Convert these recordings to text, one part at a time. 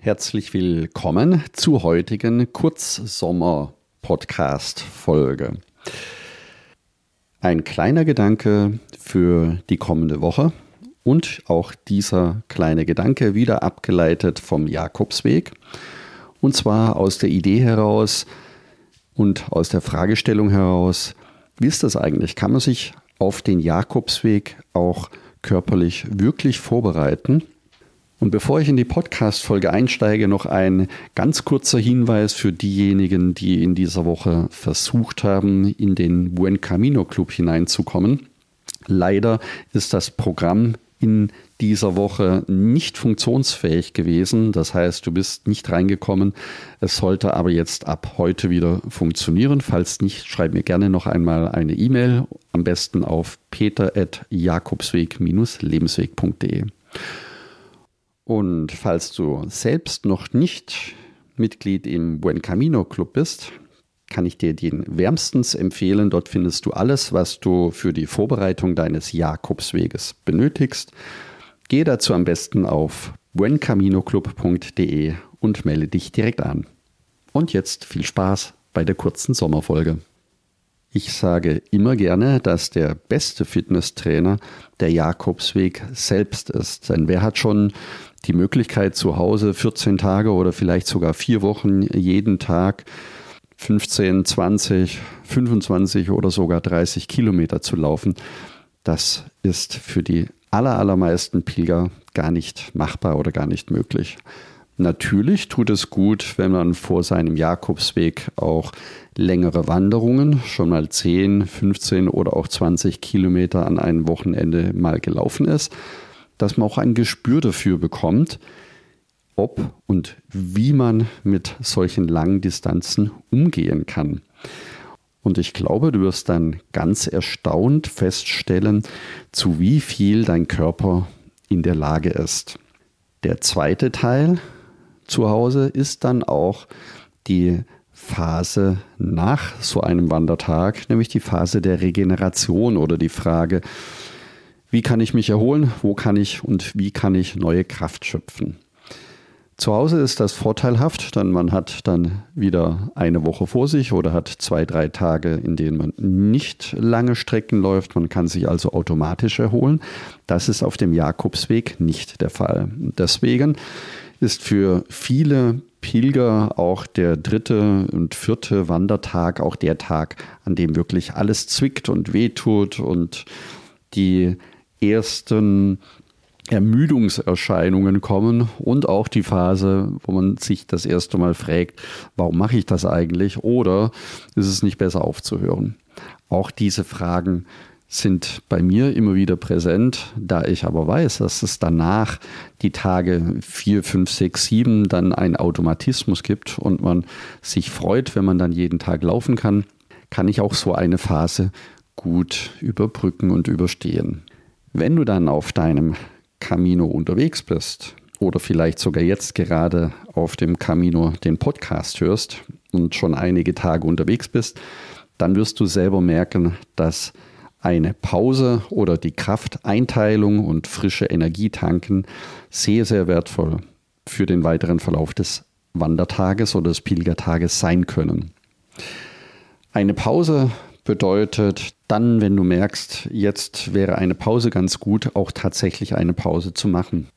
Herzlich willkommen zur heutigen Kurzsommer-Podcast-Folge. Ein kleiner Gedanke für die kommende Woche und auch dieser kleine Gedanke wieder abgeleitet vom Jakobsweg. Und zwar aus der Idee heraus und aus der Fragestellung heraus, wie ist das eigentlich? Kann man sich auf den Jakobsweg auch körperlich wirklich vorbereiten? Und bevor ich in die Podcast-Folge einsteige, noch ein ganz kurzer Hinweis für diejenigen, die in dieser Woche versucht haben, in den Buen Camino Club hineinzukommen. Leider ist das Programm in dieser Woche nicht funktionsfähig gewesen. Das heißt, du bist nicht reingekommen. Es sollte aber jetzt ab heute wieder funktionieren. Falls nicht, schreib mir gerne noch einmal eine E-Mail. Am besten auf peter.jakobsweg-lebensweg.de. Und falls du selbst noch nicht Mitglied im Buen Camino Club bist, kann ich dir den wärmstens empfehlen. Dort findest du alles, was du für die Vorbereitung deines Jakobsweges benötigst. Geh dazu am besten auf buencaminoclub.de und melde dich direkt an. Und jetzt viel Spaß bei der kurzen Sommerfolge. Ich sage immer gerne, dass der beste Fitnesstrainer der Jakobsweg selbst ist. Denn wer hat schon die Möglichkeit, zu Hause 14 Tage oder vielleicht sogar vier Wochen jeden Tag 15, 20, 25 oder sogar 30 Kilometer zu laufen? Das ist für die aller, allermeisten Pilger gar nicht machbar oder gar nicht möglich. Natürlich tut es gut, wenn man vor seinem Jakobsweg auch längere Wanderungen, schon mal 10, 15 oder auch 20 Kilometer an einem Wochenende mal gelaufen ist, dass man auch ein Gespür dafür bekommt, ob und wie man mit solchen langen Distanzen umgehen kann. Und ich glaube, du wirst dann ganz erstaunt feststellen, zu wie viel dein Körper in der Lage ist. Der zweite Teil, zu Hause ist dann auch die Phase nach so einem Wandertag, nämlich die Phase der Regeneration oder die Frage, wie kann ich mich erholen, wo kann ich und wie kann ich neue Kraft schöpfen. Zu Hause ist das vorteilhaft, denn man hat dann wieder eine Woche vor sich oder hat zwei, drei Tage, in denen man nicht lange Strecken läuft. Man kann sich also automatisch erholen. Das ist auf dem Jakobsweg nicht der Fall. Deswegen ist für viele Pilger auch der dritte und vierte Wandertag auch der Tag, an dem wirklich alles zwickt und wehtut und die ersten Ermüdungserscheinungen kommen und auch die Phase, wo man sich das erste Mal fragt, warum mache ich das eigentlich oder ist es nicht besser aufzuhören? Auch diese Fragen sind bei mir immer wieder präsent, da ich aber weiß, dass es danach die Tage 4, 5, 6, 7 dann einen Automatismus gibt und man sich freut, wenn man dann jeden Tag laufen kann, kann ich auch so eine Phase gut überbrücken und überstehen. Wenn du dann auf deinem Camino unterwegs bist oder vielleicht sogar jetzt gerade auf dem Camino den Podcast hörst und schon einige Tage unterwegs bist, dann wirst du selber merken, dass eine Pause oder die Krafteinteilung und frische Energie tanken sehr, sehr wertvoll für den weiteren Verlauf des Wandertages oder des Pilgertages sein können. Eine Pause bedeutet dann, wenn du merkst, jetzt wäre eine Pause ganz gut, auch tatsächlich eine Pause zu machen.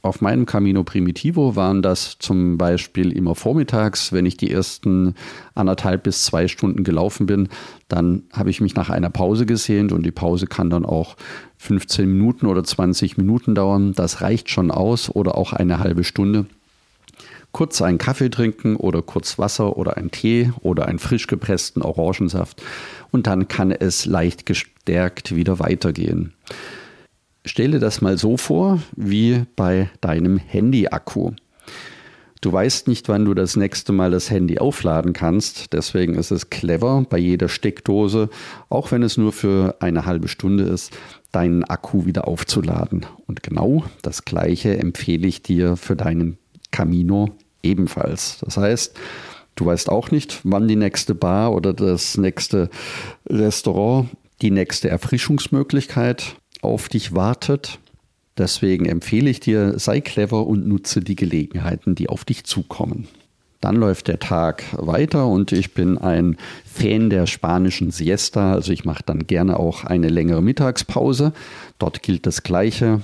Auf meinem Camino Primitivo waren das zum Beispiel immer vormittags, wenn ich die ersten anderthalb bis zwei Stunden gelaufen bin, dann habe ich mich nach einer Pause gesehnt und die Pause kann dann auch 15 Minuten oder 20 Minuten dauern. Das reicht schon aus oder auch eine halbe Stunde. Kurz einen Kaffee trinken oder kurz Wasser oder einen Tee oder einen frisch gepressten Orangensaft und dann kann es leicht gestärkt wieder weitergehen. Stelle das mal so vor wie bei deinem Handy-Akku. Du weißt nicht, wann du das nächste Mal das Handy aufladen kannst. Deswegen ist es clever, bei jeder Steckdose, auch wenn es nur für eine halbe Stunde ist, deinen Akku wieder aufzuladen. Und genau das Gleiche empfehle ich dir für deinen Camino ebenfalls. Das heißt, du weißt auch nicht, wann die nächste Bar oder das nächste Restaurant, die nächste Erfrischungsmöglichkeit auf dich wartet, Deswegen empfehle ich dir, sei clever und nutze die Gelegenheiten, die auf dich zukommen. Dann läuft der Tag weiter und ich bin ein Fan der spanischen Siesta. Also ich mache dann gerne auch eine längere Mittagspause. Dort gilt das Gleiche.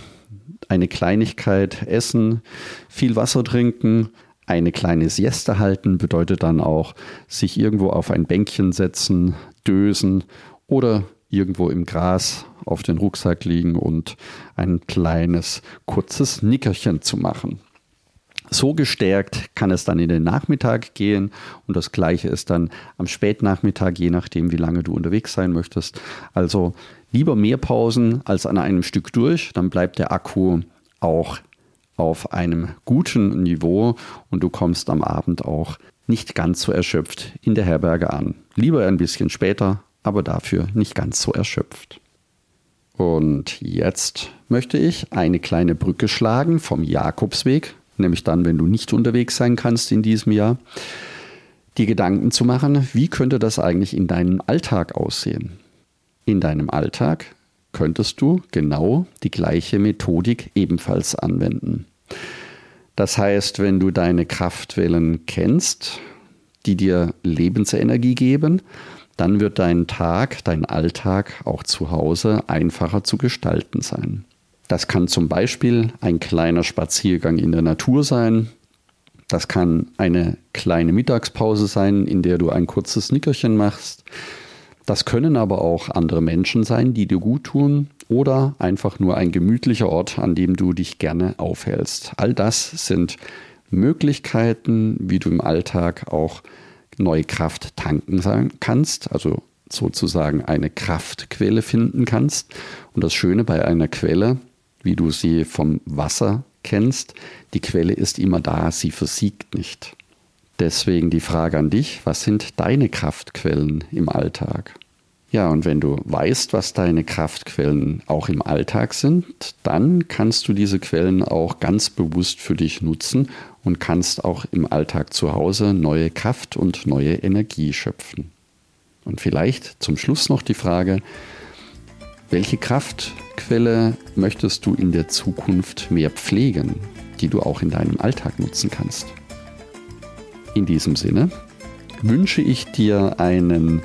Eine Kleinigkeit essen, viel Wasser trinken, eine kleine Siesta halten bedeutet dann auch sich irgendwo auf ein Bänkchen setzen, dösen oder irgendwo im Gras auf den Rucksack liegen und ein kleines kurzes Nickerchen zu machen. So gestärkt kann es dann in den Nachmittag gehen und das gleiche ist dann am Spätnachmittag, je nachdem, wie lange du unterwegs sein möchtest. Also lieber mehr Pausen als an einem Stück durch, dann bleibt der Akku auch auf einem guten Niveau und du kommst am Abend auch nicht ganz so erschöpft in der Herberge an. Lieber ein bisschen später, aber dafür nicht ganz so erschöpft. Und jetzt möchte ich eine kleine Brücke schlagen vom Jakobsweg, nämlich dann, wenn du nicht unterwegs sein kannst in diesem Jahr, die Gedanken zu machen, wie könnte das eigentlich in deinem Alltag aussehen? In deinem Alltag könntest du genau die gleiche Methodik ebenfalls anwenden. Das heißt, wenn du deine Kraftwellen kennst, die dir Lebensenergie geben, dann wird dein Tag, dein Alltag auch zu Hause einfacher zu gestalten sein. Das kann zum Beispiel ein kleiner Spaziergang in der Natur sein. Das kann eine kleine Mittagspause sein, in der du ein kurzes Nickerchen machst. Das können aber auch andere Menschen sein, die dir gut tun oder einfach nur ein gemütlicher Ort, an dem du dich gerne aufhältst. All das sind Möglichkeiten, wie du im Alltag auch neue Kraft tanken kannst, also sozusagen eine Kraftquelle finden kannst. Und das Schöne bei einer Quelle, wie du sie vom Wasser kennst, die Quelle ist immer da, sie versiegt nicht. Deswegen die Frage an dich, was sind deine Kraftquellen im Alltag? Ja, und wenn du weißt, was deine Kraftquellen auch im Alltag sind, dann kannst du diese Quellen auch ganz bewusst für dich nutzen und kannst auch im Alltag zu Hause neue Kraft und neue Energie schöpfen. Und vielleicht zum Schluss noch die Frage, welche Kraftquelle möchtest du in der Zukunft mehr pflegen, die du auch in deinem Alltag nutzen kannst? In diesem Sinne wünsche ich dir einen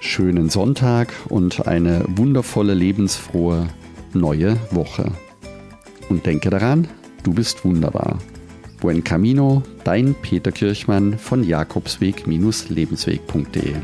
schönen Sonntag und eine wundervolle, lebensfrohe neue Woche. Und denke daran, du bist wunderbar. Buen Camino, dein Peter Kirchmann von Jakobsweg-lebensweg.de.